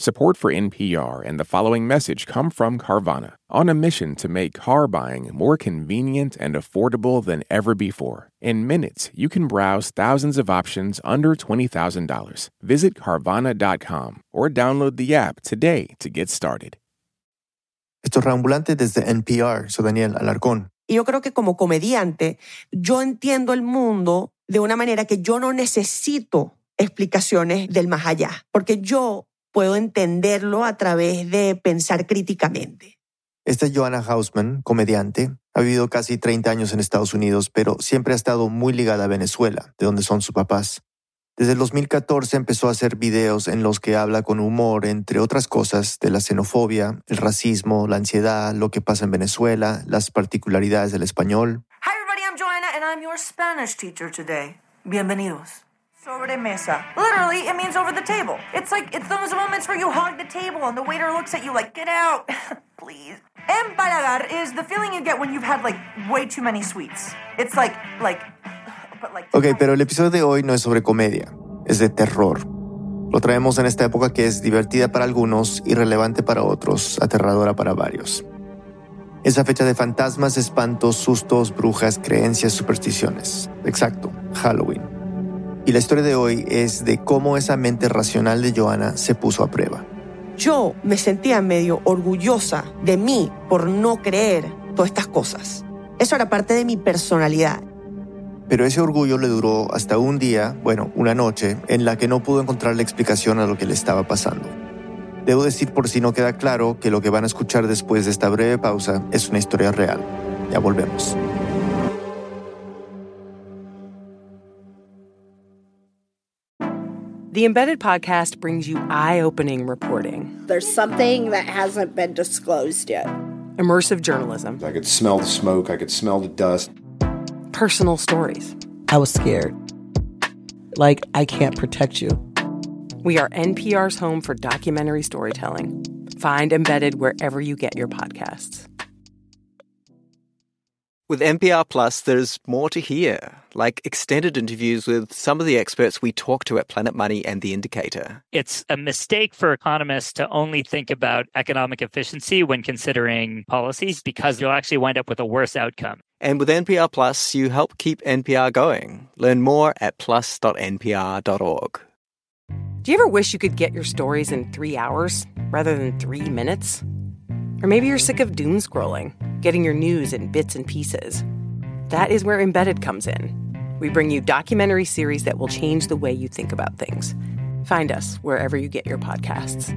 Support for NPR and the following message come from Carvana, on a mission to make car buying more convenient and affordable than ever before. In minutes, you can browse thousands of options under $20,000. Visit Carvana.com or download the app today to get started. Esto es Reambulante desde NPR. Soy Daniel Alarcón. Y yo creo que como comediante, yo entiendo el mundo de una manera que yo no necesito explicaciones del más allá, porque yo puedo entenderlo a través de pensar críticamente. Esta es Joanna Hausman, comediante. Ha vivido casi 30 años en Estados Unidos, pero siempre ha estado muy ligada a Venezuela, de donde son sus papás. Desde el 2014 empezó a hacer videos en los que habla con humor, entre otras cosas, de la xenofobia, el racismo, la ansiedad, lo que pasa en Venezuela, las particularidades del español. Hi everybody, I'm Joanna and I'm your Spanish teacher today. Bienvenidos. Sobremesa. Literally, it means over the table. It's like, it's those moments where you hog the table and the waiter looks at you like, get out, please. Empalagar is the feeling you get when you've had like way too many sweets. It's like, like, but like. Ok, pero el episodio de hoy no es sobre comedia, es de terror. Lo traemos en esta época que es divertida para algunos, irrelevante para otros, aterradora para varios. Esa fecha de fantasmas, espantos, sustos, brujas, creencias, supersticiones. Exacto, Halloween. Y la historia de hoy es de cómo esa mente racional de Joana se puso a prueba. Yo me sentía medio orgullosa de mí por no creer todas estas cosas. Eso era parte de mi personalidad. Pero ese orgullo le duró hasta un día, bueno, una noche, en la que no pudo encontrar la explicación a lo que le estaba pasando. Debo decir por si no queda claro que lo que van a escuchar después de esta breve pausa es una historia real. Ya volvemos. The Embedded Podcast brings you eye opening reporting, There's something that hasn't been disclosed yet. immersive journalism, I could smell the smoke, I could smell the dust. personal stories. I was scared. Like, I can't protect you. We are NPR's home for documentary storytelling. Find Embedded wherever you get your podcasts. With NPR Plus, there's more to hear, like extended interviews with some of the experts we talk to at Planet Money and The Indicator. It's a mistake for economists to only think about economic efficiency when considering policies because you'll actually wind up with a worse outcome. And with NPR Plus, you help keep NPR going. Learn more at plus.npr.org. Do you ever wish you could get your stories in three hours rather than three minutes? Or maybe you're sick of doom scrolling, getting your news in bits and pieces. That is where Embedded comes in. We bring you documentary series that will change the way you think about things. Find us wherever you get your podcasts.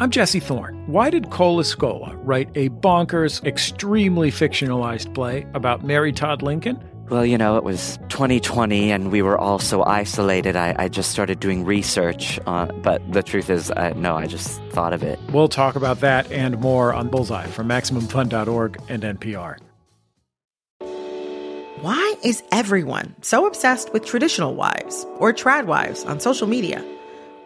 I'm Jesse Thorne. Why did Cole Escola write a bonkers, extremely fictionalized play about Mary Todd Lincoln? Well, you know, it was 2020 and we were all so isolated. I, I just started doing research. Uh, but the truth is, uh, no, I just thought of it. We'll talk about that and more on Bullseye from MaximumFun.org and NPR. Why is everyone so obsessed with traditional wives or trad wives on social media?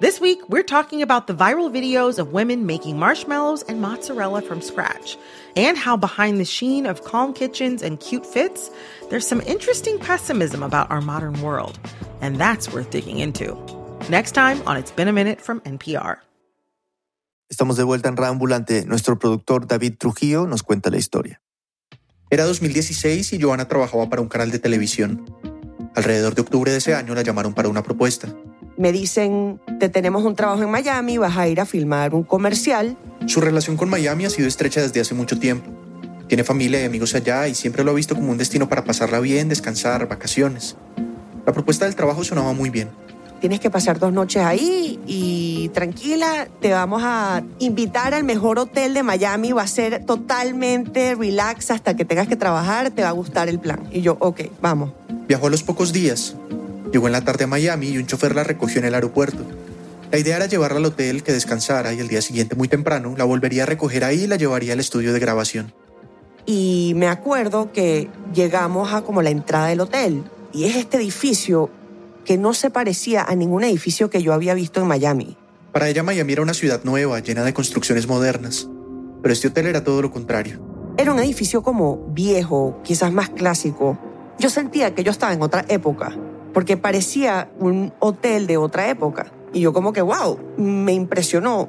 This week, we're talking about the viral videos of women making marshmallows and mozzarella from scratch, and how behind the sheen of calm kitchens and cute fits, there's some interesting pessimism about our modern world. And that's worth digging into. Next time on It's Been a Minute from NPR. Estamos de vuelta en Reambulante. Nuestro productor David Trujillo nos cuenta la historia. Era 2016 y Joana trabajaba para un canal de televisión. Alrededor de octubre de ese año la llamaron para una propuesta. Me dicen, te tenemos un trabajo en Miami, vas a ir a filmar un comercial. Su relación con Miami ha sido estrecha desde hace mucho tiempo. Tiene familia y amigos allá y siempre lo ha visto como un destino para pasarla bien, descansar, vacaciones. La propuesta del trabajo sonaba muy bien. Tienes que pasar dos noches ahí y tranquila, te vamos a invitar al mejor hotel de Miami, va a ser totalmente relax hasta que tengas que trabajar, te va a gustar el plan. Y yo, ok, vamos. Viajó a los pocos días. Llegó en la tarde a Miami y un chofer la recogió en el aeropuerto. La idea era llevarla al hotel, que descansara y el día siguiente muy temprano la volvería a recoger ahí y la llevaría al estudio de grabación. Y me acuerdo que llegamos a como la entrada del hotel y es este edificio que no se parecía a ningún edificio que yo había visto en Miami. Para ella Miami era una ciudad nueva, llena de construcciones modernas, pero este hotel era todo lo contrario. Era un edificio como viejo, quizás más clásico. Yo sentía que yo estaba en otra época, porque parecía un hotel de otra época. Y yo como que, wow, me impresionó.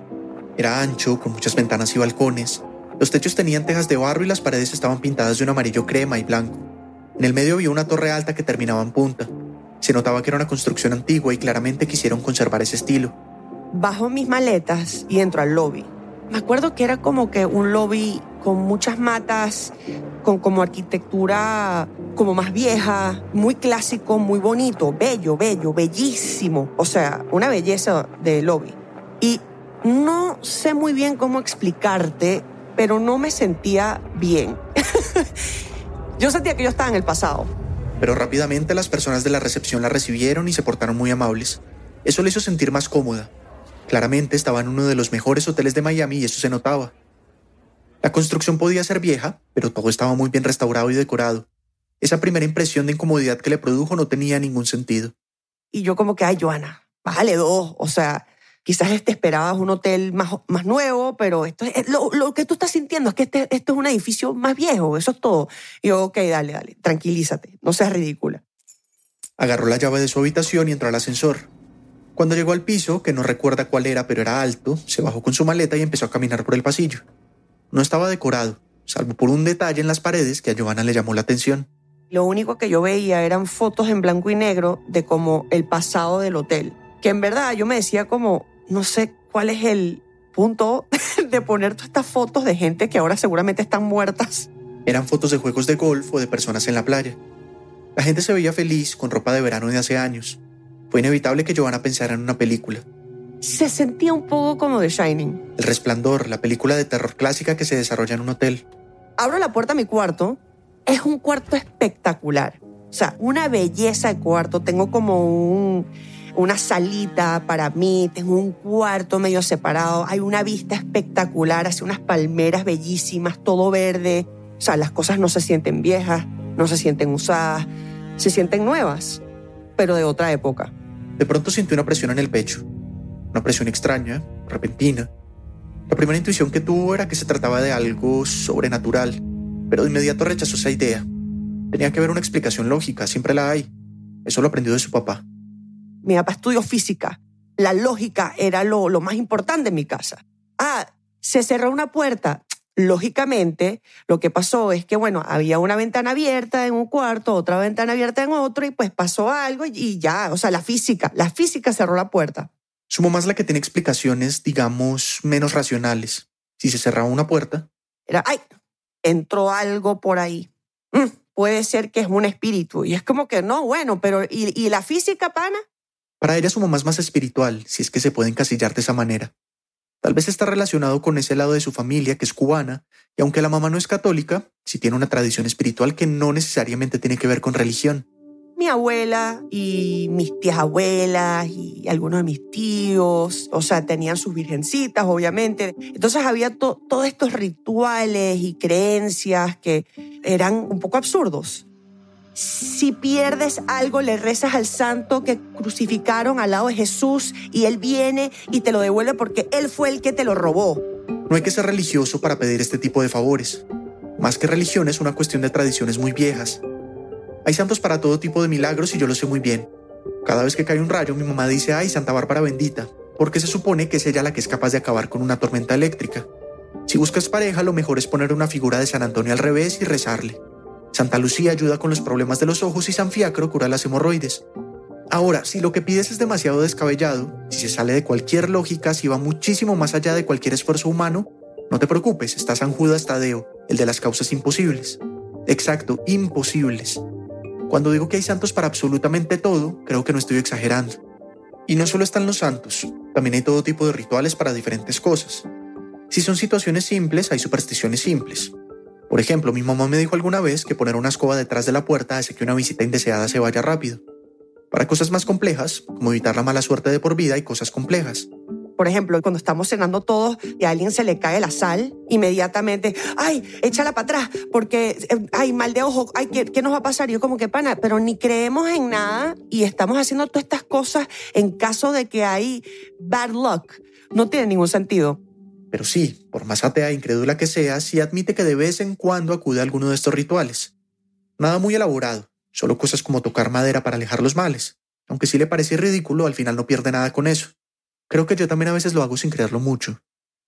Era ancho, con muchas ventanas y balcones. Los techos tenían tejas de barro y las paredes estaban pintadas de un amarillo crema y blanco. En el medio había una torre alta que terminaba en punta. Se notaba que era una construcción antigua y claramente quisieron conservar ese estilo. Bajo mis maletas y entro al lobby. Me acuerdo que era como que un lobby con muchas matas, con como arquitectura como más vieja, muy clásico, muy bonito, bello, bello, bellísimo. O sea, una belleza de lobby. Y no sé muy bien cómo explicarte, pero no me sentía bien. yo sentía que yo estaba en el pasado. Pero rápidamente las personas de la recepción la recibieron y se portaron muy amables. Eso le hizo sentir más cómoda. Claramente estaba en uno de los mejores hoteles de Miami y eso se notaba. La construcción podía ser vieja, pero todo estaba muy bien restaurado y decorado. Esa primera impresión de incomodidad que le produjo no tenía ningún sentido. Y yo como que, ay, Joana, bájale dos. O sea, quizás te esperabas un hotel más, más nuevo, pero esto es, lo, lo, que tú estás sintiendo es que este, esto es un edificio más viejo, eso es todo. Y yo, ok, dale, dale, tranquilízate, no seas ridícula. Agarró la llave de su habitación y entró al ascensor. Cuando llegó al piso, que no recuerda cuál era, pero era alto, se bajó con su maleta y empezó a caminar por el pasillo. No estaba decorado, salvo por un detalle en las paredes que a Giovanna le llamó la atención. Lo único que yo veía eran fotos en blanco y negro de como el pasado del hotel. Que en verdad yo me decía como, no sé cuál es el punto de poner todas estas fotos de gente que ahora seguramente están muertas. Eran fotos de juegos de golf o de personas en la playa. La gente se veía feliz con ropa de verano de hace años. Fue inevitable que Giovanna pensara en una película. Se sentía un poco como The Shining. El Resplandor, la película de terror clásica que se desarrolla en un hotel. Abro la puerta a mi cuarto. Es un cuarto espectacular. O sea, una belleza de cuarto. Tengo como un, una salita para mí. Tengo un cuarto medio separado. Hay una vista espectacular hacia unas palmeras bellísimas, todo verde. O sea, las cosas no se sienten viejas, no se sienten usadas, se sienten nuevas, pero de otra época. De pronto sintió una presión en el pecho una presión extraña, repentina. La primera intuición que tuvo era que se trataba de algo sobrenatural, pero de inmediato rechazó esa idea. Tenía que haber una explicación lógica, siempre la hay. Eso lo aprendió de su papá. Mi papá estudió física. La lógica era lo, lo más importante en mi casa. Ah, se cerró una puerta. Lógicamente, lo que pasó es que, bueno, había una ventana abierta en un cuarto, otra ventana abierta en otro, y pues pasó algo y ya, o sea, la física, la física cerró la puerta. Su mamá es la que tiene explicaciones, digamos, menos racionales. Si se cerraba una puerta. Era, ay, entró algo por ahí. Mm, puede ser que es un espíritu. Y es como que no, bueno, pero ¿y, ¿y la física, pana? Para ella su mamá es más espiritual, si es que se puede encasillar de esa manera. Tal vez está relacionado con ese lado de su familia que es cubana, y aunque la mamá no es católica, sí tiene una tradición espiritual que no necesariamente tiene que ver con religión mi abuela y mis tías abuelas y algunos de mis tíos, o sea, tenían sus virgencitas, obviamente. Entonces había todos estos rituales y creencias que eran un poco absurdos. Si pierdes algo, le rezas al santo que crucificaron al lado de Jesús y él viene y te lo devuelve porque él fue el que te lo robó. No hay que ser religioso para pedir este tipo de favores. Más que religión es una cuestión de tradiciones muy viejas hay santos para todo tipo de milagros y yo lo sé muy bien. Cada vez que cae un rayo, mi mamá dice, ay, Santa Bárbara bendita, porque se supone que es ella la que es capaz de acabar con una tormenta eléctrica. Si buscas pareja, lo mejor es poner una figura de San Antonio al revés y rezarle. Santa Lucía ayuda con los problemas de los ojos y San Fiacro cura las hemorroides. Ahora, si lo que pides es demasiado descabellado, si se sale de cualquier lógica, si va muchísimo más allá de cualquier esfuerzo humano, no te preocupes, está San Judas Tadeo, el de las causas imposibles. Exacto, imposibles. Cuando digo que hay santos para absolutamente todo, creo que no estoy exagerando. Y no solo están los santos, también hay todo tipo de rituales para diferentes cosas. Si son situaciones simples, hay supersticiones simples. Por ejemplo, mi mamá me dijo alguna vez que poner una escoba detrás de la puerta hace que una visita indeseada se vaya rápido. Para cosas más complejas, como evitar la mala suerte de por vida, hay cosas complejas. Por ejemplo, cuando estamos cenando todos y a alguien se le cae la sal, inmediatamente, ay, échala para atrás, porque, eh, ay, mal de ojo, ay, ¿qué, ¿qué, nos va a pasar? yo como que, pana, pero ni creemos en nada y estamos haciendo todas estas cosas en caso de que hay bad luck. No tiene ningún sentido. Pero sí, por más atea e incrédula que sea, sí admite que de vez en cuando acude a alguno de estos rituales. Nada muy elaborado, solo cosas como tocar madera para alejar los males. Aunque sí le parece ridículo, al final no pierde nada con eso. Creo que yo también a veces lo hago sin creerlo mucho,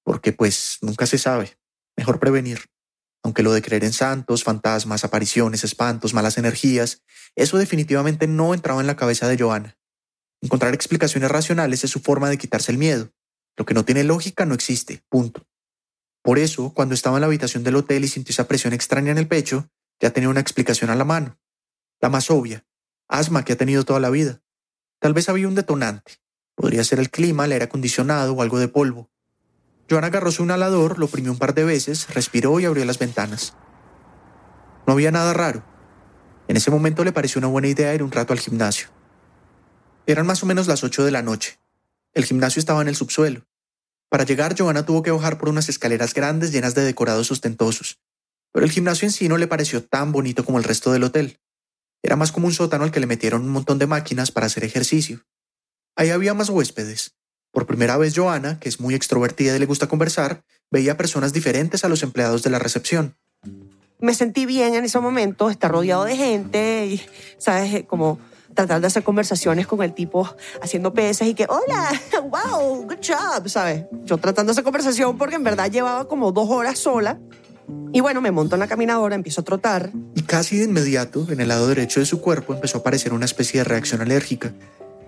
porque pues nunca se sabe. Mejor prevenir. Aunque lo de creer en santos, fantasmas, apariciones, espantos, malas energías, eso definitivamente no entraba en la cabeza de Joana. Encontrar explicaciones racionales es su forma de quitarse el miedo. Lo que no tiene lógica no existe, punto. Por eso, cuando estaba en la habitación del hotel y sintió esa presión extraña en el pecho, ya tenía una explicación a la mano. La más obvia, asma que ha tenido toda la vida. Tal vez había un detonante. Podría ser el clima, el aire acondicionado o algo de polvo. Joana agarró su inhalador, lo oprimió un par de veces, respiró y abrió las ventanas. No había nada raro. En ese momento le pareció una buena idea ir un rato al gimnasio. Eran más o menos las ocho de la noche. El gimnasio estaba en el subsuelo. Para llegar, Joana tuvo que bajar por unas escaleras grandes llenas de decorados ostentosos. Pero el gimnasio en sí no le pareció tan bonito como el resto del hotel. Era más como un sótano al que le metieron un montón de máquinas para hacer ejercicio. Ahí había más huéspedes, por primera vez Joana, que es muy extrovertida y le gusta conversar, veía personas diferentes a los empleados de la recepción. Me sentí bien en ese momento, estar rodeado de gente y, ¿sabes? Como tratar de hacer conversaciones con el tipo haciendo pesas y que, hola, wow, good job, ¿sabes? Yo tratando hacer conversación porque en verdad llevaba como dos horas sola. Y bueno, me monto en la caminadora, empiezo a trotar. Y casi de inmediato, en el lado derecho de su cuerpo, empezó a aparecer una especie de reacción alérgica.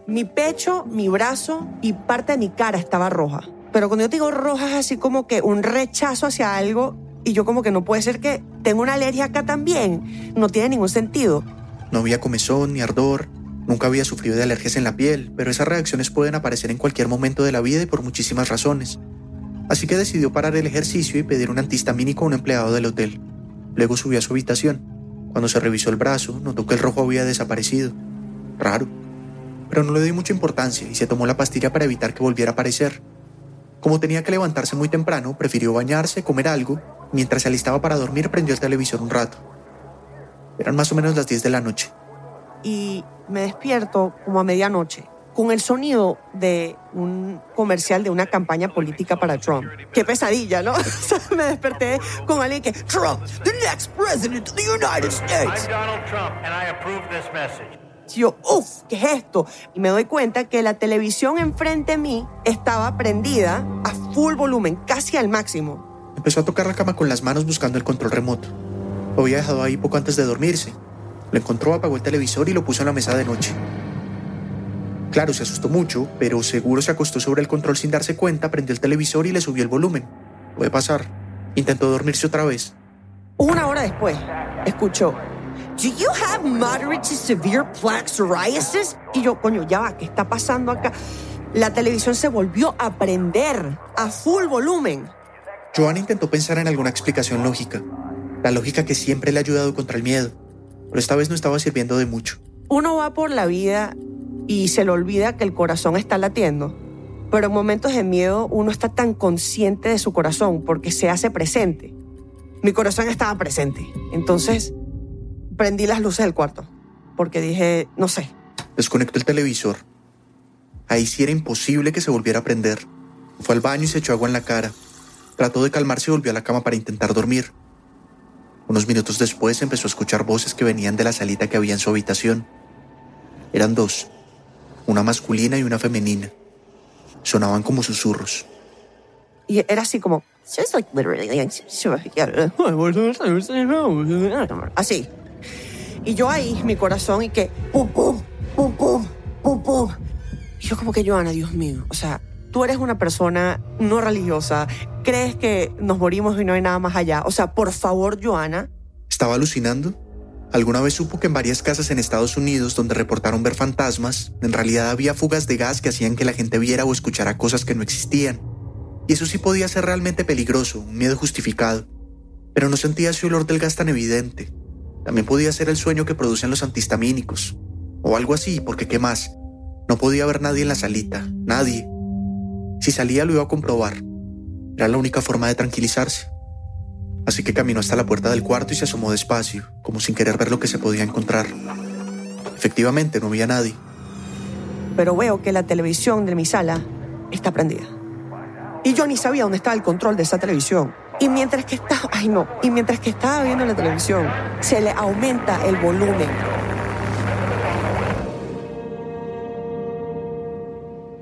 Mi pecho, mi brazo y parte de mi cara estaba roja. Pero cuando yo digo roja es así como que un rechazo hacia algo y yo como que no puede ser que tengo una alergia acá también. No tiene ningún sentido. No había comezón ni ardor. Nunca había sufrido de alergias en la piel, pero esas reacciones pueden aparecer en cualquier momento de la vida y por muchísimas razones. Así que decidió parar el ejercicio y pedir un antihistamínico a un empleado del hotel. Luego subió a su habitación. Cuando se revisó el brazo, notó que el rojo había desaparecido. Raro pero no le dio mucha importancia y se tomó la pastilla para evitar que volviera a aparecer. Como tenía que levantarse muy temprano, prefirió bañarse, comer algo, mientras se alistaba para dormir prendió el televisor un rato. Eran más o menos las 10 de la noche. Y me despierto como a medianoche con el sonido de un comercial de una campaña política para Trump. Qué pesadilla, ¿no? me desperté con alguien que Trump, the next president of the United States. I'm Donald Trump and I approve this message. Y yo, uff, ¿qué es esto? Y me doy cuenta que la televisión enfrente de mí estaba prendida a full volumen, casi al máximo. Empezó a tocar la cama con las manos buscando el control remoto. Lo había dejado ahí poco antes de dormirse. Lo encontró, apagó el televisor y lo puso en la mesa de noche. Claro, se asustó mucho, pero seguro se acostó sobre el control sin darse cuenta, prendió el televisor y le subió el volumen. Puede pasar. Intentó dormirse otra vez. Una hora después, escuchó Do you have moderate to severe plaque psoriasis? Y yo, coño, ya va, ¿qué está pasando acá? La televisión se volvió a prender a full volumen. Joan intentó pensar en alguna explicación lógica, la lógica que siempre le ha ayudado contra el miedo, pero esta vez no estaba sirviendo de mucho. Uno va por la vida y se le olvida que el corazón está latiendo, pero en momentos de miedo uno está tan consciente de su corazón porque se hace presente. Mi corazón estaba presente, entonces prendí las luces del cuarto, porque dije, no sé. Desconectó el televisor. Ahí sí era imposible que se volviera a prender. Fue al baño y se echó agua en la cara. Trató de calmarse y volvió a la cama para intentar dormir. Unos minutos después empezó a escuchar voces que venían de la salita que había en su habitación. Eran dos, una masculina y una femenina. Sonaban como susurros. Y era así como... Así. Y yo ahí, mi corazón, y que pum, pum, pum. Y yo como que, Joana, Dios mío, o sea, tú eres una persona no religiosa, crees que nos morimos y no hay nada más allá. O sea, por favor, Joana. ¿Estaba alucinando? ¿Alguna vez supo que en varias casas en Estados Unidos donde reportaron ver fantasmas, en realidad había fugas de gas que hacían que la gente viera o escuchara cosas que no existían? Y eso sí podía ser realmente peligroso, un miedo justificado. Pero no sentía ese olor del gas tan evidente. También podía ser el sueño que producen los antihistamínicos. O algo así, porque ¿qué más? No podía haber nadie en la salita, nadie. Si salía lo iba a comprobar. Era la única forma de tranquilizarse. Así que caminó hasta la puerta del cuarto y se asomó despacio, como sin querer ver lo que se podía encontrar. Efectivamente, no había nadie. Pero veo que la televisión de mi sala está prendida. Y yo ni sabía dónde estaba el control de esa televisión. Y mientras que estaba, ay no, y mientras que estaba viendo la televisión, se le aumenta el volumen.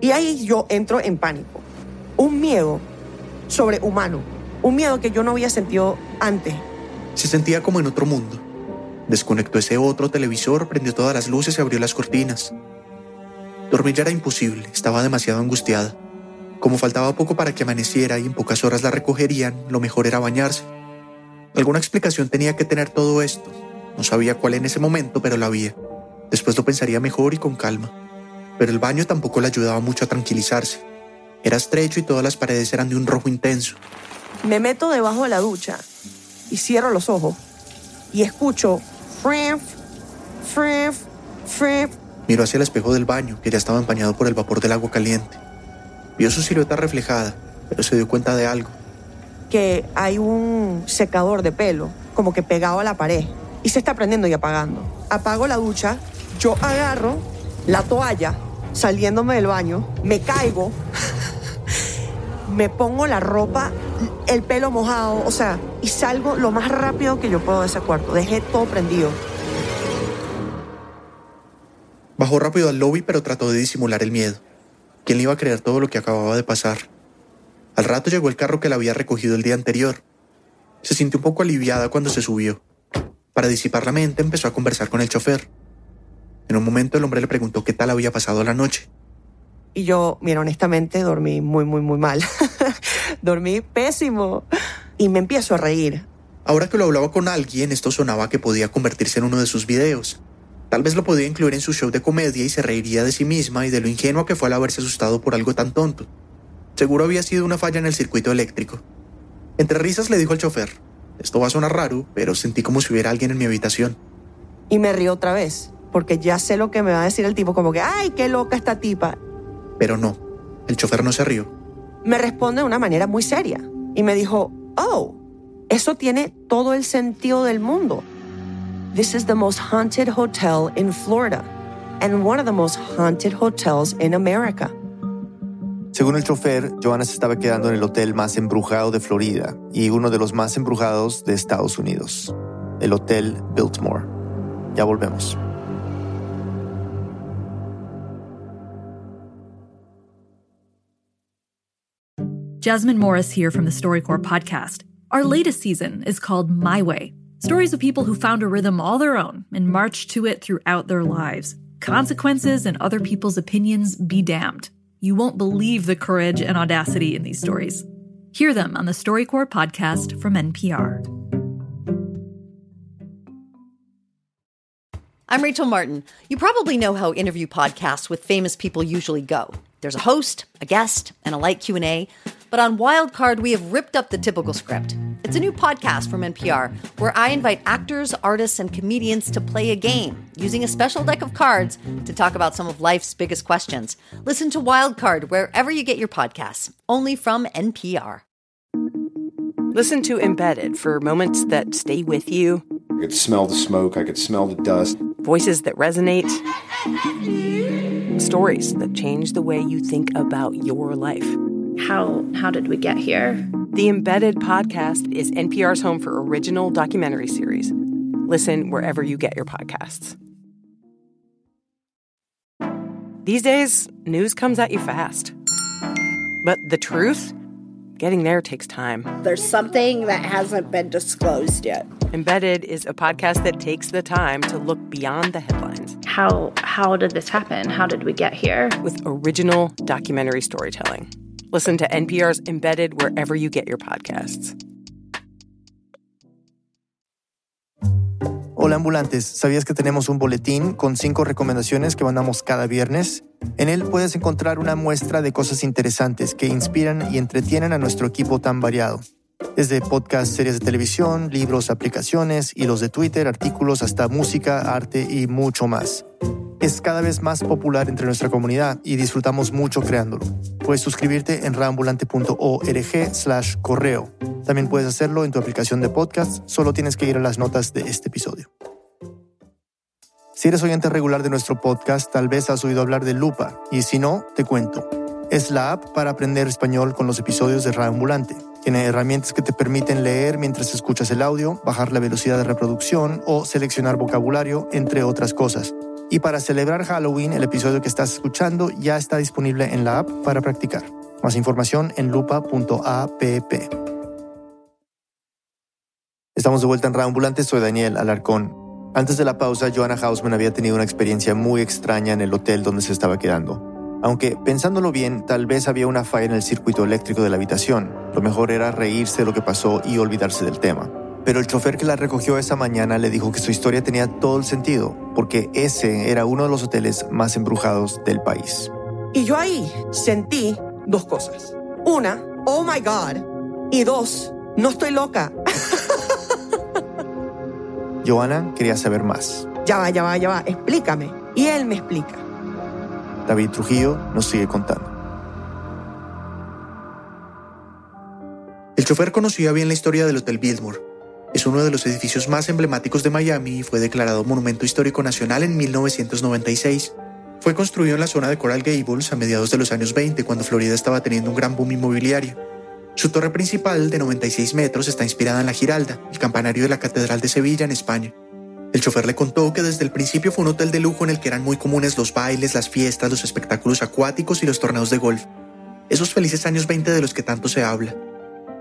Y ahí yo entro en pánico. Un miedo sobrehumano. Un miedo que yo no había sentido antes. Se sentía como en otro mundo. Desconectó ese otro televisor, prendió todas las luces y abrió las cortinas. Dormir ya era imposible, estaba demasiado angustiada. Como faltaba poco para que amaneciera y en pocas horas la recogerían, lo mejor era bañarse. Alguna explicación tenía que tener todo esto. No sabía cuál en ese momento, pero la había. Después lo pensaría mejor y con calma. Pero el baño tampoco le ayudaba mucho a tranquilizarse. Era estrecho y todas las paredes eran de un rojo intenso. Me meto debajo de la ducha y cierro los ojos y escucho frif, frif, frif. Miró hacia el espejo del baño, que ya estaba empañado por el vapor del agua caliente. Vio su silueta reflejada, pero se dio cuenta de algo. Que hay un secador de pelo, como que pegado a la pared, y se está prendiendo y apagando. Apago la ducha, yo agarro la toalla, saliéndome del baño, me caigo, me pongo la ropa, el pelo mojado, o sea, y salgo lo más rápido que yo puedo de ese cuarto. Dejé todo prendido. Bajó rápido al lobby, pero trató de disimular el miedo. ¿Quién le iba a creer todo lo que acababa de pasar? Al rato llegó el carro que la había recogido el día anterior. Se sintió un poco aliviada cuando se subió. Para disipar la mente empezó a conversar con el chofer. En un momento el hombre le preguntó qué tal había pasado la noche. Y yo, mira, honestamente dormí muy, muy, muy mal. dormí pésimo. Y me empiezo a reír. Ahora que lo hablaba con alguien, esto sonaba que podía convertirse en uno de sus videos. Tal vez lo podía incluir en su show de comedia y se reiría de sí misma y de lo ingenua que fue al haberse asustado por algo tan tonto. Seguro había sido una falla en el circuito eléctrico. Entre risas le dijo al chofer, esto va a sonar raro, pero sentí como si hubiera alguien en mi habitación. Y me río otra vez, porque ya sé lo que me va a decir el tipo, como que, ay, qué loca esta tipa. Pero no, el chofer no se rió. Me responde de una manera muy seria y me dijo, oh, eso tiene todo el sentido del mundo. This is the most haunted hotel in Florida and one of the most haunted hotels in America. Según el chofer, Joanna se estaba quedando en el hotel más embrujado de Florida y uno de los más embrujados de Estados Unidos, el Hotel Biltmore. Ya volvemos. Jasmine Morris here from the StoryCorps podcast. Our latest season is called My Way stories of people who found a rhythm all their own and marched to it throughout their lives. Consequences and other people's opinions be damned. You won't believe the courage and audacity in these stories. Hear them on the StoryCorps podcast from NPR. I'm Rachel Martin. You probably know how interview podcasts with famous people usually go. There's a host, a guest, and a light Q&A. But on Wildcard, we have ripped up the typical script. It's a new podcast from NPR where I invite actors, artists, and comedians to play a game using a special deck of cards to talk about some of life's biggest questions. Listen to Wildcard wherever you get your podcasts, only from NPR. Listen to Embedded for moments that stay with you. I could smell the smoke, I could smell the dust. Voices that resonate. Stories that change the way you think about your life. How how did we get here? The Embedded podcast is NPR's home for original documentary series. Listen wherever you get your podcasts. These days, news comes at you fast. But the truth, getting there takes time. There's something that hasn't been disclosed yet. Embedded is a podcast that takes the time to look beyond the headlines. How how did this happen? How did we get here? With original documentary storytelling. Listen to NPR's Embedded wherever you get your podcasts. Hola ambulantes, ¿sabías que tenemos un boletín con cinco recomendaciones que mandamos cada viernes? En él puedes encontrar una muestra de cosas interesantes que inspiran y entretienen a nuestro equipo tan variado. Desde podcasts, series de televisión, libros, aplicaciones, hilos de Twitter, artículos, hasta música, arte y mucho más. Es cada vez más popular entre nuestra comunidad y disfrutamos mucho creándolo. Puedes suscribirte en rambulante.org slash correo. También puedes hacerlo en tu aplicación de podcast, solo tienes que ir a las notas de este episodio. Si eres oyente regular de nuestro podcast, tal vez has oído hablar de Lupa, y si no, te cuento. Es la app para aprender español con los episodios de Ambulante. Tiene herramientas que te permiten leer mientras escuchas el audio, bajar la velocidad de reproducción o seleccionar vocabulario, entre otras cosas. Y para celebrar Halloween, el episodio que estás escuchando ya está disponible en la app para practicar. Más información en lupa.app. Estamos de vuelta en Reambulante, soy Daniel Alarcón. Antes de la pausa, Joanna Hausman había tenido una experiencia muy extraña en el hotel donde se estaba quedando. Aunque pensándolo bien, tal vez había una falla en el circuito eléctrico de la habitación. Lo mejor era reírse de lo que pasó y olvidarse del tema. Pero el chofer que la recogió esa mañana le dijo que su historia tenía todo el sentido, porque ese era uno de los hoteles más embrujados del país. Y yo ahí sentí dos cosas. Una, oh my God. Y dos, no estoy loca. Joana quería saber más. Ya va, ya va, ya va, explícame. Y él me explica. David Trujillo nos sigue contando. El chofer conocía bien la historia del Hotel Biltmore. Es uno de los edificios más emblemáticos de Miami y fue declarado Monumento Histórico Nacional en 1996. Fue construido en la zona de Coral Gables a mediados de los años 20 cuando Florida estaba teniendo un gran boom inmobiliario. Su torre principal, de 96 metros, está inspirada en la Giralda, el campanario de la Catedral de Sevilla en España. El chofer le contó que desde el principio fue un hotel de lujo en el que eran muy comunes los bailes, las fiestas, los espectáculos acuáticos y los torneos de golf. Esos felices años 20 de los que tanto se habla.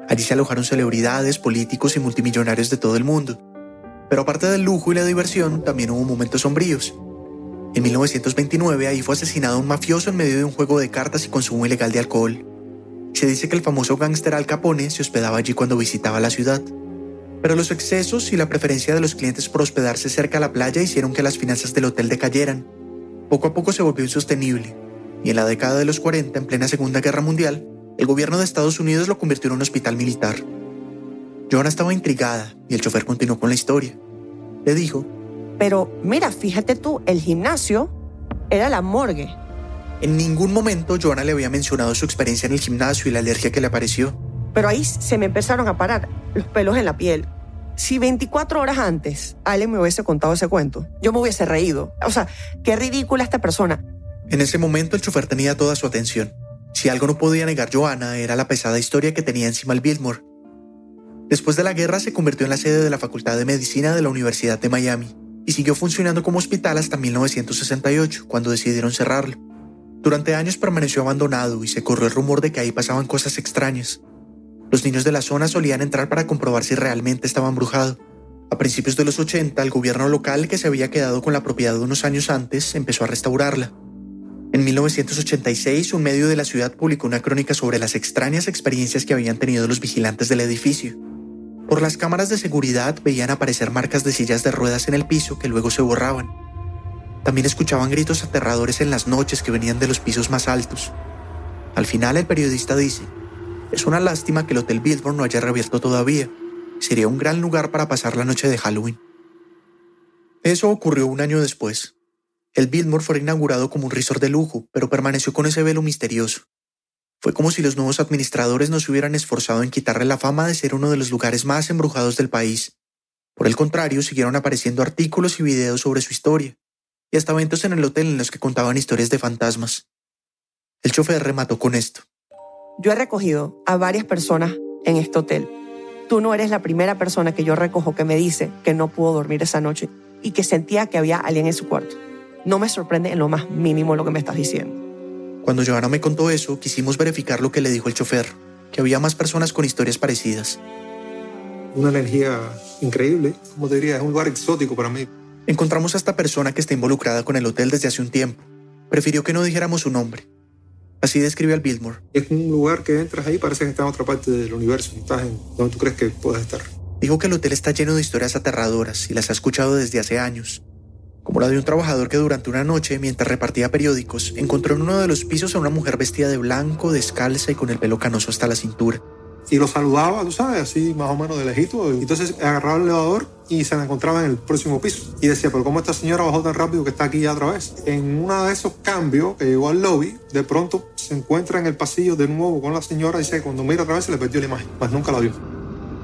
Allí se alojaron celebridades, políticos y multimillonarios de todo el mundo. Pero aparte del lujo y la diversión, también hubo momentos sombríos. En 1929 ahí fue asesinado un mafioso en medio de un juego de cartas y consumo ilegal de alcohol. Se dice que el famoso gángster Al Capone se hospedaba allí cuando visitaba la ciudad pero los excesos y la preferencia de los clientes por hospedarse cerca a la playa hicieron que las finanzas del hotel decayeran. Poco a poco se volvió insostenible, y en la década de los 40, en plena Segunda Guerra Mundial, el gobierno de Estados Unidos lo convirtió en un hospital militar. Johanna estaba intrigada y el chofer continuó con la historia. Le dijo, Pero mira, fíjate tú, el gimnasio era la morgue. En ningún momento Johanna le había mencionado su experiencia en el gimnasio y la alergia que le apareció. Pero ahí se me empezaron a parar los pelos en la piel. Si 24 horas antes alguien me hubiese contado ese cuento, yo me hubiese reído. O sea, qué ridícula esta persona. En ese momento el chofer tenía toda su atención. Si algo no podía negar Joana era la pesada historia que tenía encima el Biltmore. Después de la guerra se convirtió en la sede de la Facultad de Medicina de la Universidad de Miami y siguió funcionando como hospital hasta 1968, cuando decidieron cerrarlo. Durante años permaneció abandonado y se corrió el rumor de que ahí pasaban cosas extrañas. Los niños de la zona solían entrar para comprobar si realmente estaba embrujado. A principios de los 80, el gobierno local, que se había quedado con la propiedad unos años antes, empezó a restaurarla. En 1986, un medio de la ciudad publicó una crónica sobre las extrañas experiencias que habían tenido los vigilantes del edificio. Por las cámaras de seguridad veían aparecer marcas de sillas de ruedas en el piso que luego se borraban. También escuchaban gritos aterradores en las noches que venían de los pisos más altos. Al final el periodista dice, es una lástima que el Hotel Biltmore no haya reabierto todavía. Sería un gran lugar para pasar la noche de Halloween. Eso ocurrió un año después. El Biltmore fue inaugurado como un resort de lujo, pero permaneció con ese velo misterioso. Fue como si los nuevos administradores no se hubieran esforzado en quitarle la fama de ser uno de los lugares más embrujados del país. Por el contrario, siguieron apareciendo artículos y videos sobre su historia, y hasta eventos en el hotel en los que contaban historias de fantasmas. El chofer remató con esto. Yo he recogido a varias personas en este hotel. Tú no eres la primera persona que yo recojo que me dice que no pudo dormir esa noche y que sentía que había alguien en su cuarto. No me sorprende en lo más mínimo lo que me estás diciendo. Cuando Johanna me contó eso, quisimos verificar lo que le dijo el chofer, que había más personas con historias parecidas. Una energía increíble, como te diría, es un lugar exótico para mí. Encontramos a esta persona que está involucrada con el hotel desde hace un tiempo. Prefirió que no dijéramos su nombre. Así describe al Biltmore. Es un lugar que entras ahí, parece que está en otra parte del universo, estás en donde tú crees que puedes estar. Dijo que el hotel está lleno de historias aterradoras y las ha escuchado desde hace años. Como la de un trabajador que durante una noche, mientras repartía periódicos, encontró en uno de los pisos a una mujer vestida de blanco, descalza y con el pelo canoso hasta la cintura y lo saludaba, tú sabes, así más o menos de lejito. Entonces agarraba el elevador y se la encontraba en el próximo piso. Y decía, pero ¿cómo esta señora bajó tan rápido que está aquí ya otra vez? En uno de esos cambios que llegó al lobby, de pronto se encuentra en el pasillo de nuevo con la señora y dice cuando mira otra vez se le perdió la imagen, más nunca la vio.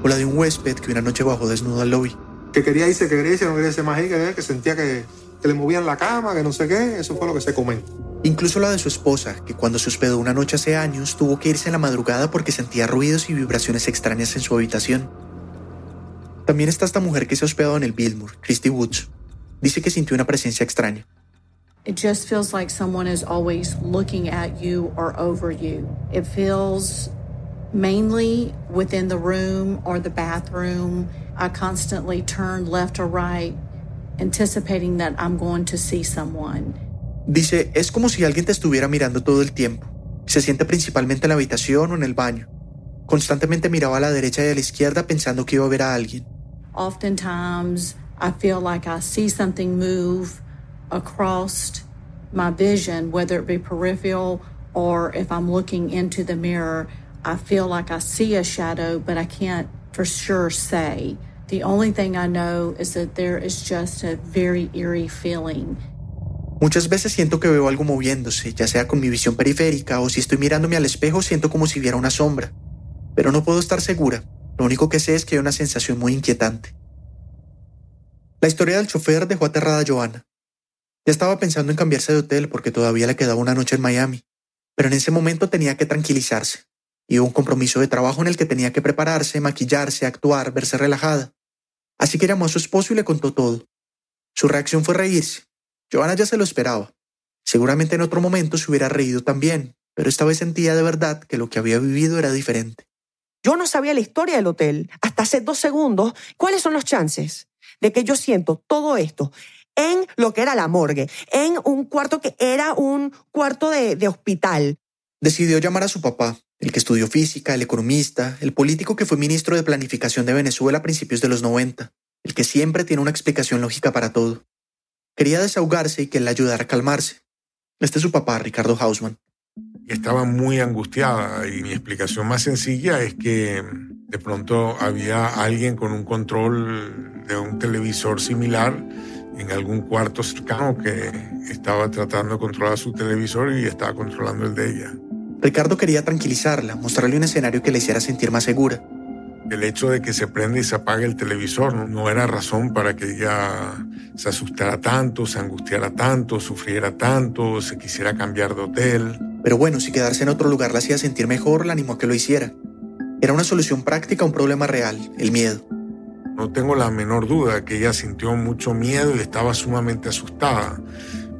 O la de un huésped que una noche bajó desnudo al lobby. Que quería irse, que quería irse, no quería irse más ahí, que, que sentía que, que le movían la cama, que no sé qué, eso fue lo que se comenta. Incluso la de su esposa, que cuando se hospedó una noche hace años tuvo que irse en la madrugada porque sentía ruidos y vibraciones extrañas en su habitación. También está esta mujer que se ha hospedado en el Biltmore, Christy Woods. Dice que sintió una presencia extraña. It just feels like someone is always looking at you or over you. It feels mainly within the room or the bathroom. I constantly turn left or right, anticipating that I'm going to see someone. Dice, es como si alguien te estuviera mirando todo el tiempo. Se siente principalmente en la habitación o en el baño. Constantemente miraba a la derecha y a la izquierda pensando que iba a ver a alguien. Oftentimes, I feel like I see something move across my vision, whether it be peripheral or if I'm looking into the mirror. I feel like I see a shadow, but I can't for sure say. The only thing I know is that there is just a very eerie feeling. Muchas veces siento que veo algo moviéndose, ya sea con mi visión periférica o si estoy mirándome al espejo siento como si viera una sombra. Pero no puedo estar segura. Lo único que sé es que hay una sensación muy inquietante. La historia del chofer dejó aterrada a Joanna. Ya estaba pensando en cambiarse de hotel porque todavía le quedaba una noche en Miami, pero en ese momento tenía que tranquilizarse. Y un compromiso de trabajo en el que tenía que prepararse, maquillarse, actuar, verse relajada. Así que llamó a su esposo y le contó todo. Su reacción fue reírse. Joanna ya se lo esperaba. Seguramente en otro momento se hubiera reído también, pero esta vez sentía de verdad que lo que había vivido era diferente. Yo no sabía la historia del hotel hasta hace dos segundos. ¿Cuáles son los chances de que yo siento todo esto en lo que era la morgue, en un cuarto que era un cuarto de, de hospital? Decidió llamar a su papá, el que estudió física, el economista, el político que fue ministro de Planificación de Venezuela a principios de los 90, el que siempre tiene una explicación lógica para todo. Quería desahogarse y que le ayudara a calmarse. Este es su papá, Ricardo Hausman. Estaba muy angustiada y mi explicación más sencilla es que de pronto había alguien con un control de un televisor similar en algún cuarto cercano que estaba tratando de controlar su televisor y estaba controlando el de ella. Ricardo quería tranquilizarla, mostrarle un escenario que le hiciera sentir más segura. El hecho de que se prenda y se apague el televisor no, no era razón para que ella se asustara tanto, se angustiara tanto, sufriera tanto, se quisiera cambiar de hotel. Pero bueno, si quedarse en otro lugar la hacía sentir mejor, la animó a que lo hiciera. Era una solución práctica a un problema real, el miedo. No tengo la menor duda que ella sintió mucho miedo y estaba sumamente asustada.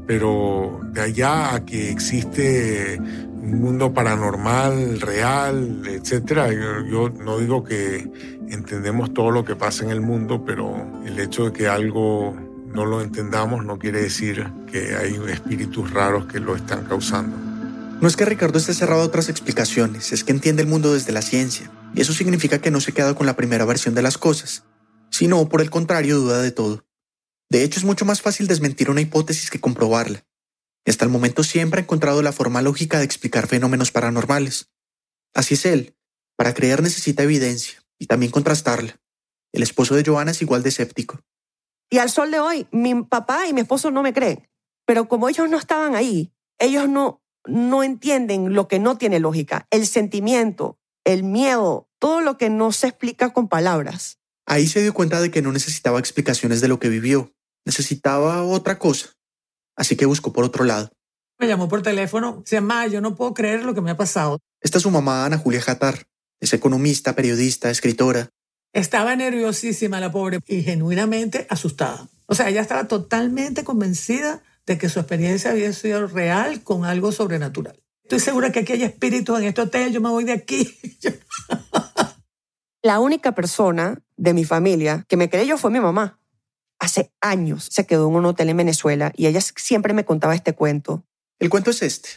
Pero de allá a que existe un mundo paranormal, real, etcétera, yo, no digo que entendemos todo lo que pasa en el mundo, pero el hecho de que algo no lo entendamos no quiere decir que hay espíritus raros que lo están causando. No es que Ricardo esté cerrado a otras explicaciones, es que entiende el mundo desde la ciencia, y eso significa que no se queda con la primera versión de las cosas, sino por el contrario duda de todo. De hecho, es mucho más fácil desmentir una hipótesis que comprobarla. Y hasta el momento siempre ha encontrado la forma lógica de explicar fenómenos paranormales. Así es él. Para creer necesita evidencia y también contrastarla. El esposo de Joana es igual de escéptico. Y al sol de hoy, mi papá y mi esposo no me creen. Pero como ellos no estaban ahí, ellos no, no entienden lo que no tiene lógica. El sentimiento, el miedo, todo lo que no se explica con palabras. Ahí se dio cuenta de que no necesitaba explicaciones de lo que vivió. Necesitaba otra cosa. Así que buscó por otro lado. Me llamó por teléfono. Se llama, yo no puedo creer lo que me ha pasado. Esta es su mamá, Ana Julia Jatar. Es economista, periodista, escritora. Estaba nerviosísima la pobre y genuinamente asustada. O sea, ella estaba totalmente convencida de que su experiencia había sido real con algo sobrenatural. Estoy segura que aquí hay espíritus en este hotel, yo me voy de aquí. La única persona de mi familia que me creyó fue mi mamá. Hace años se quedó en un hotel en Venezuela y ella siempre me contaba este cuento. El cuento es este.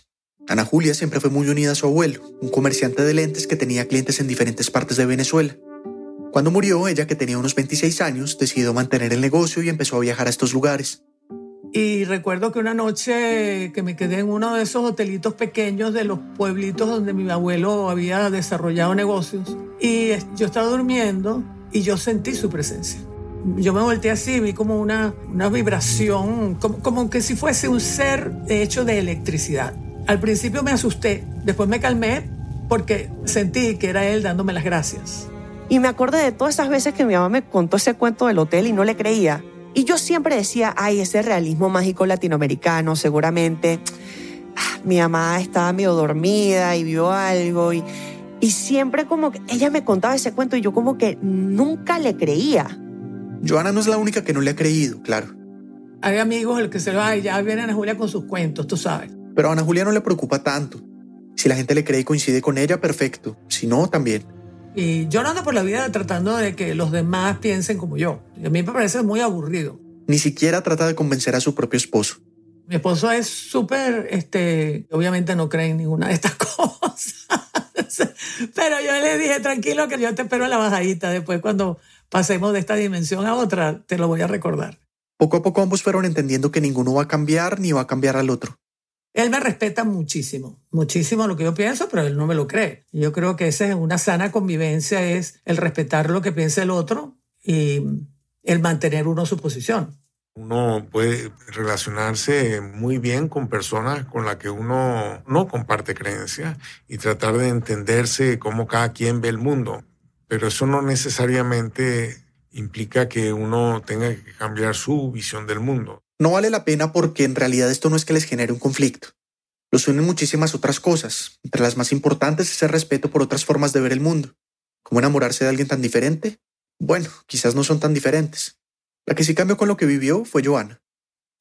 Ana Julia siempre fue muy unida a su abuelo, un comerciante de lentes que tenía clientes en diferentes partes de Venezuela. Cuando murió, ella, que tenía unos 26 años, decidió mantener el negocio y empezó a viajar a estos lugares. Y recuerdo que una noche que me quedé en uno de esos hotelitos pequeños de los pueblitos donde mi abuelo había desarrollado negocios. Y yo estaba durmiendo y yo sentí su presencia. Yo me volteé así, vi como una, una vibración, como, como que si fuese un ser hecho de electricidad. Al principio me asusté, después me calmé porque sentí que era él dándome las gracias. Y me acordé de todas esas veces que mi mamá me contó ese cuento del hotel y no le creía. Y yo siempre decía, ay, ese realismo mágico latinoamericano, seguramente. Ah, mi mamá estaba medio dormida y vio algo y, y siempre como que ella me contaba ese cuento y yo como que nunca le creía. Joana no es la única que no le ha creído, claro. hay amigos el que se va y ya viene Ana Julia con sus cuentos, tú sabes. Pero a Ana Julia no le preocupa tanto. Si la gente le cree y coincide con ella, perfecto. Si no, también. Y yo no ando por la vida tratando de que los demás piensen como yo. Y a mí me parece muy aburrido. Ni siquiera trata de convencer a su propio esposo. Mi esposo es súper, este, obviamente no cree en ninguna de estas cosas. Pero yo le dije, tranquilo, que yo te espero en la bajadita. Después, cuando pasemos de esta dimensión a otra, te lo voy a recordar. Poco a poco ambos fueron entendiendo que ninguno va a cambiar ni va a cambiar al otro. Él me respeta muchísimo, muchísimo lo que yo pienso, pero él no me lo cree. Yo creo que esa es una sana convivencia, es el respetar lo que piensa el otro y el mantener uno su posición. Uno puede relacionarse muy bien con personas con las que uno no comparte creencias y tratar de entenderse cómo cada quien ve el mundo. Pero eso no necesariamente implica que uno tenga que cambiar su visión del mundo. No vale la pena porque en realidad esto no es que les genere un conflicto. Los unen muchísimas otras cosas. Entre las más importantes es el respeto por otras formas de ver el mundo. ¿Cómo enamorarse de alguien tan diferente? Bueno, quizás no son tan diferentes. La que sí cambió con lo que vivió fue Joana.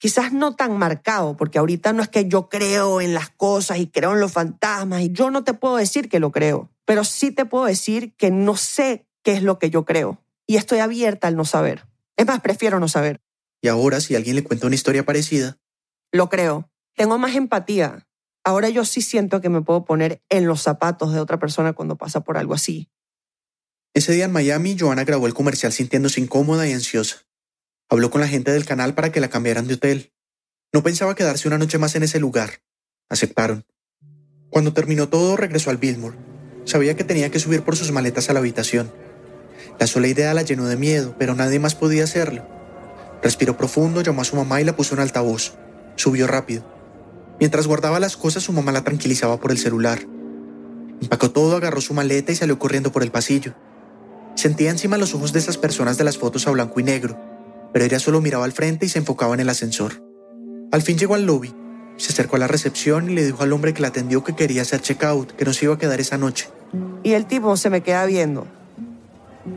Quizás no tan marcado, porque ahorita no es que yo creo en las cosas y creo en los fantasmas, y yo no te puedo decir que lo creo, pero sí te puedo decir que no sé qué es lo que yo creo, y estoy abierta al no saber. Es más, prefiero no saber. Y ahora, si alguien le cuenta una historia parecida, lo creo. Tengo más empatía. Ahora yo sí siento que me puedo poner en los zapatos de otra persona cuando pasa por algo así. Ese día en Miami, Joana grabó el comercial sintiéndose incómoda y ansiosa. Habló con la gente del canal para que la cambiaran de hotel. No pensaba quedarse una noche más en ese lugar. Aceptaron. Cuando terminó todo, regresó al Billmore. Sabía que tenía que subir por sus maletas a la habitación. La sola idea la llenó de miedo, pero nadie más podía hacerlo. Respiró profundo, llamó a su mamá y la puso en altavoz. Subió rápido. Mientras guardaba las cosas, su mamá la tranquilizaba por el celular. Empacó todo, agarró su maleta y salió corriendo por el pasillo. Sentía encima los ojos de esas personas de las fotos a blanco y negro, pero ella solo miraba al frente y se enfocaba en el ascensor. Al fin llegó al lobby, se acercó a la recepción y le dijo al hombre que la atendió que quería hacer checkout, que no se iba a quedar esa noche. Y el tipo se me queda viendo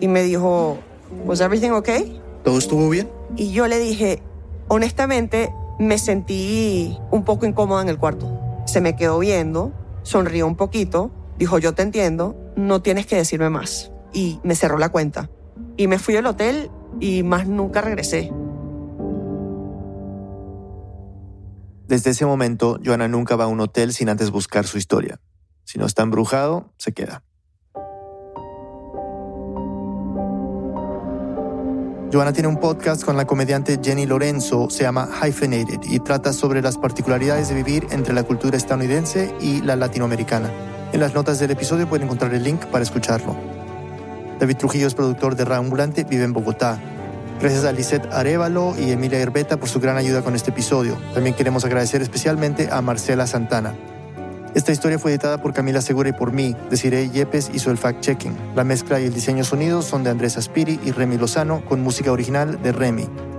y me dijo, ¿Was everything okay? ¿Todo estuvo bien? Y yo le dije, honestamente, me sentí un poco incómoda en el cuarto. Se me quedó viendo, sonrió un poquito, dijo, yo te entiendo, no tienes que decirme más. Y me cerró la cuenta. Y me fui al hotel y más nunca regresé. Desde ese momento, Joana nunca va a un hotel sin antes buscar su historia. Si no está embrujado, se queda. Joana tiene un podcast con la comediante Jenny Lorenzo, se llama Hyphenated y trata sobre las particularidades de vivir entre la cultura estadounidense y la latinoamericana. En las notas del episodio pueden encontrar el link para escucharlo. David Trujillo es productor de Ambulante, vive en Bogotá. Gracias a Lisette Arevalo y Emilia Herbeta por su gran ayuda con este episodio. También queremos agradecer especialmente a Marcela Santana. Esta historia fue editada por Camila Segura y por mí, Desiree Yepes hizo el fact-checking. La mezcla y el diseño sonido son de Andrés Aspiri y Remy Lozano, con música original de Remy.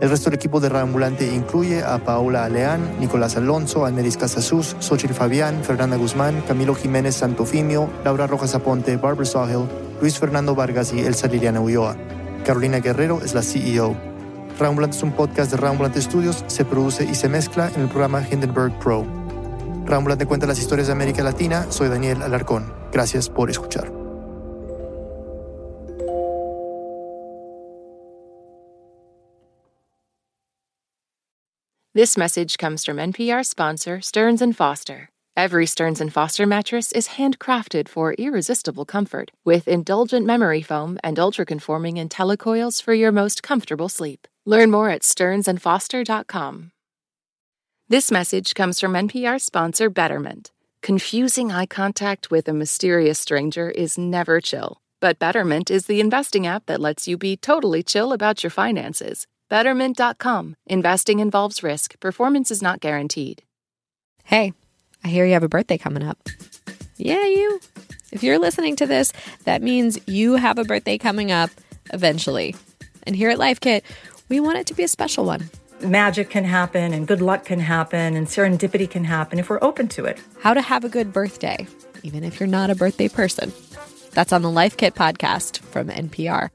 El resto del equipo de Ambulante incluye a Paola Aleán, Nicolás Alonso, Almeris Casasus, Xochitl Fabián, Fernanda Guzmán, Camilo Jiménez Santofimio, Laura Rojas Aponte, Barbara Sawhill, Luis Fernando Vargas y Elsa Liliana Ulloa. Carolina Guerrero es la CEO. Ambulante es un podcast de Ambulante Studios, se produce y se mezcla en el programa Hindenburg Pro. Rambulante cuenta las historias de América Latina. Soy Daniel Alarcón. Gracias por escuchar. This message comes from NPR sponsor Stearns & Foster. Every Stearns & Foster mattress is handcrafted for irresistible comfort with indulgent memory foam and ultra-conforming IntelliCoils for your most comfortable sleep. Learn more at stearnsandfoster.com. This message comes from NPR sponsor Betterment. Confusing eye contact with a mysterious stranger is never chill, but Betterment is the investing app that lets you be totally chill about your finances. Betterment.com. Investing involves risk, performance is not guaranteed. Hey, I hear you have a birthday coming up. Yeah, you. If you're listening to this, that means you have a birthday coming up eventually. And here at Life Kit, we want it to be a special one magic can happen and good luck can happen and serendipity can happen if we're open to it. How to have a good birthday, even if you're not a birthday person. That's on the Life Kit podcast from NPR.